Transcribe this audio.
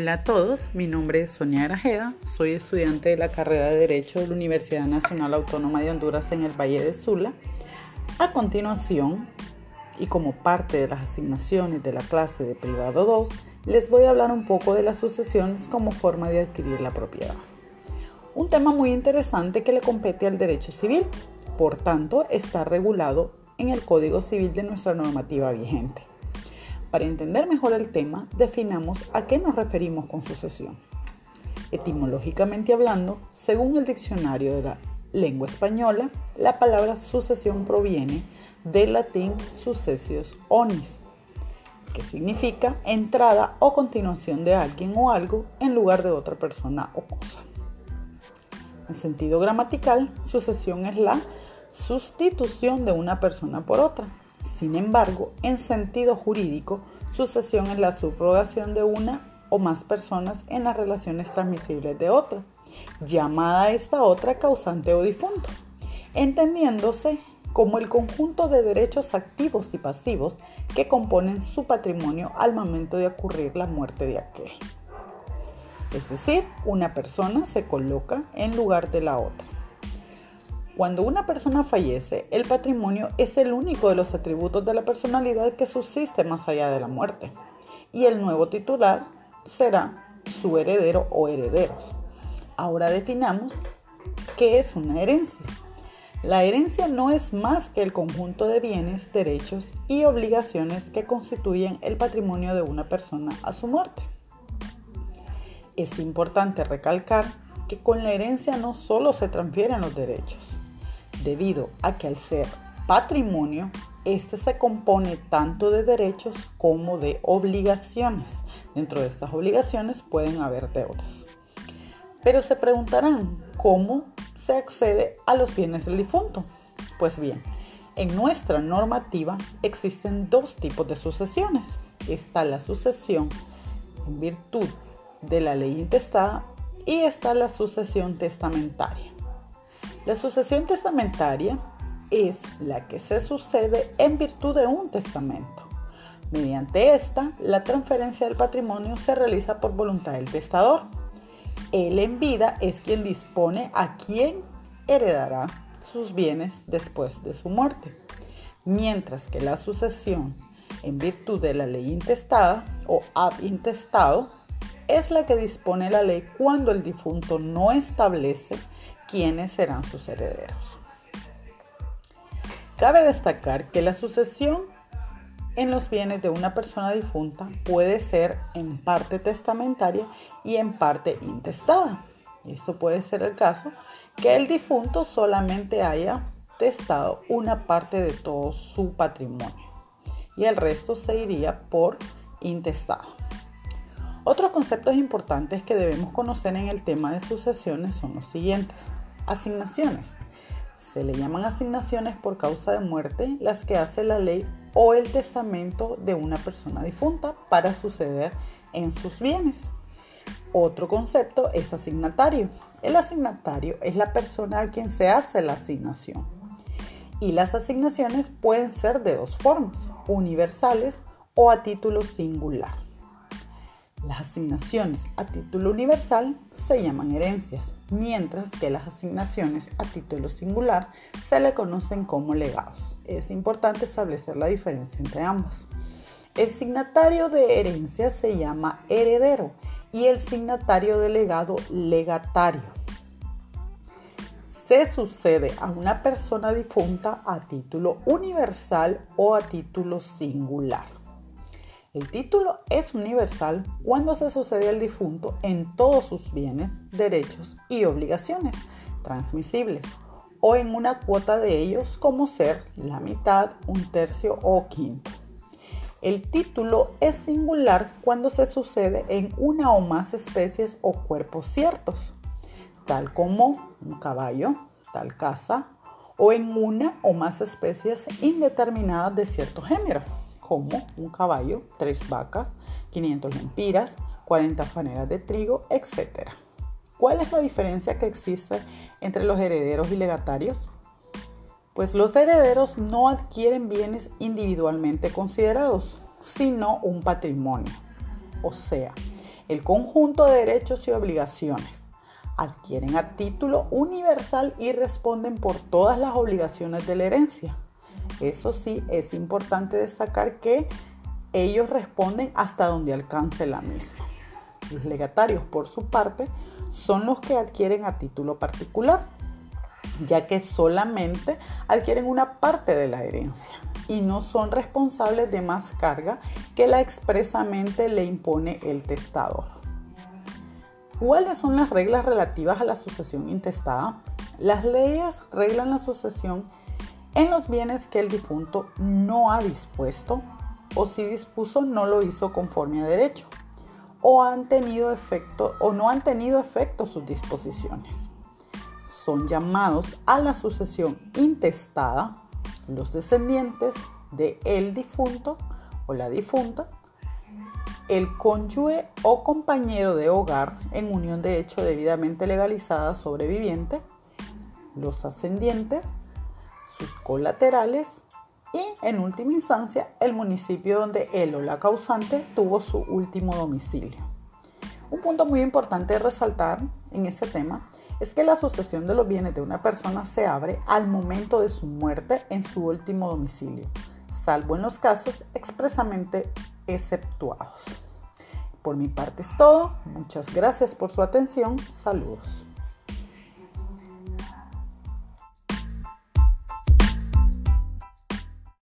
Hola a todos, mi nombre es Sonia Grajeda, soy estudiante de la carrera de Derecho de la Universidad Nacional Autónoma de Honduras en el Valle de Sula. A continuación, y como parte de las asignaciones de la clase de privado 2, les voy a hablar un poco de las sucesiones como forma de adquirir la propiedad. Un tema muy interesante que le compete al derecho civil, por tanto está regulado en el Código Civil de nuestra normativa vigente. Para entender mejor el tema, definamos a qué nos referimos con sucesión. Etimológicamente hablando, según el diccionario de la lengua española, la palabra sucesión proviene del latín sucesios onis, que significa entrada o continuación de alguien o algo en lugar de otra persona o cosa. En sentido gramatical, sucesión es la sustitución de una persona por otra, sin embargo, en sentido jurídico, sucesión es la subrogación de una o más personas en las relaciones transmisibles de otra, llamada esta otra causante o difunto, entendiéndose como el conjunto de derechos activos y pasivos que componen su patrimonio al momento de ocurrir la muerte de aquel. Es decir, una persona se coloca en lugar de la otra. Cuando una persona fallece, el patrimonio es el único de los atributos de la personalidad que subsiste más allá de la muerte. Y el nuevo titular será su heredero o herederos. Ahora definamos qué es una herencia. La herencia no es más que el conjunto de bienes, derechos y obligaciones que constituyen el patrimonio de una persona a su muerte. Es importante recalcar que con la herencia no solo se transfieren los derechos, debido a que al ser patrimonio, este se compone tanto de derechos como de obligaciones. Dentro de estas obligaciones pueden haber deudas. Pero se preguntarán, ¿cómo se accede a los bienes del difunto? Pues bien, en nuestra normativa existen dos tipos de sucesiones. Está la sucesión en virtud de la ley intestada y está la sucesión testamentaria. La sucesión testamentaria es la que se sucede en virtud de un testamento. Mediante esta, la transferencia del patrimonio se realiza por voluntad del testador. Él en vida es quien dispone a quién heredará sus bienes después de su muerte. Mientras que la sucesión en virtud de la ley intestada o ab intestado es la que dispone la ley cuando el difunto no establece quiénes serán sus herederos. Cabe destacar que la sucesión en los bienes de una persona difunta puede ser en parte testamentaria y en parte intestada. Esto puede ser el caso que el difunto solamente haya testado una parte de todo su patrimonio y el resto se iría por intestado. Otros conceptos importantes que debemos conocer en el tema de sucesiones son los siguientes. Asignaciones. Se le llaman asignaciones por causa de muerte las que hace la ley o el testamento de una persona difunta para suceder en sus bienes. Otro concepto es asignatario. El asignatario es la persona a quien se hace la asignación. Y las asignaciones pueden ser de dos formas, universales o a título singular. Las asignaciones a título universal se llaman herencias, mientras que las asignaciones a título singular se le conocen como legados. Es importante establecer la diferencia entre ambos. El signatario de herencia se llama heredero y el signatario de legado legatario. Se sucede a una persona difunta a título universal o a título singular. El título es universal cuando se sucede al difunto en todos sus bienes, derechos y obligaciones transmisibles o en una cuota de ellos como ser la mitad, un tercio o quinto. El título es singular cuando se sucede en una o más especies o cuerpos ciertos, tal como un caballo, tal casa, o en una o más especies indeterminadas de cierto género como un caballo, tres vacas, 500 lempiras, 40 fanegas de trigo, etc. ¿Cuál es la diferencia que existe entre los herederos y legatarios? Pues los herederos no adquieren bienes individualmente considerados, sino un patrimonio. O sea, el conjunto de derechos y obligaciones. Adquieren a título universal y responden por todas las obligaciones de la herencia. Eso sí, es importante destacar que ellos responden hasta donde alcance la misma. Los legatarios, por su parte, son los que adquieren a título particular, ya que solamente adquieren una parte de la herencia y no son responsables de más carga que la expresamente le impone el testador. ¿Cuáles son las reglas relativas a la sucesión intestada? Las leyes reglan la sucesión en los bienes que el difunto no ha dispuesto o si dispuso no lo hizo conforme a derecho o han tenido efecto o no han tenido efecto sus disposiciones. Son llamados a la sucesión intestada los descendientes de el difunto o la difunta, el cónyuge o compañero de hogar en unión de hecho debidamente legalizada sobreviviente, los ascendientes, sus colaterales y, en última instancia, el municipio donde él o la causante tuvo su último domicilio. Un punto muy importante de resaltar en este tema es que la sucesión de los bienes de una persona se abre al momento de su muerte en su último domicilio, salvo en los casos expresamente exceptuados. Por mi parte es todo. Muchas gracias por su atención. Saludos.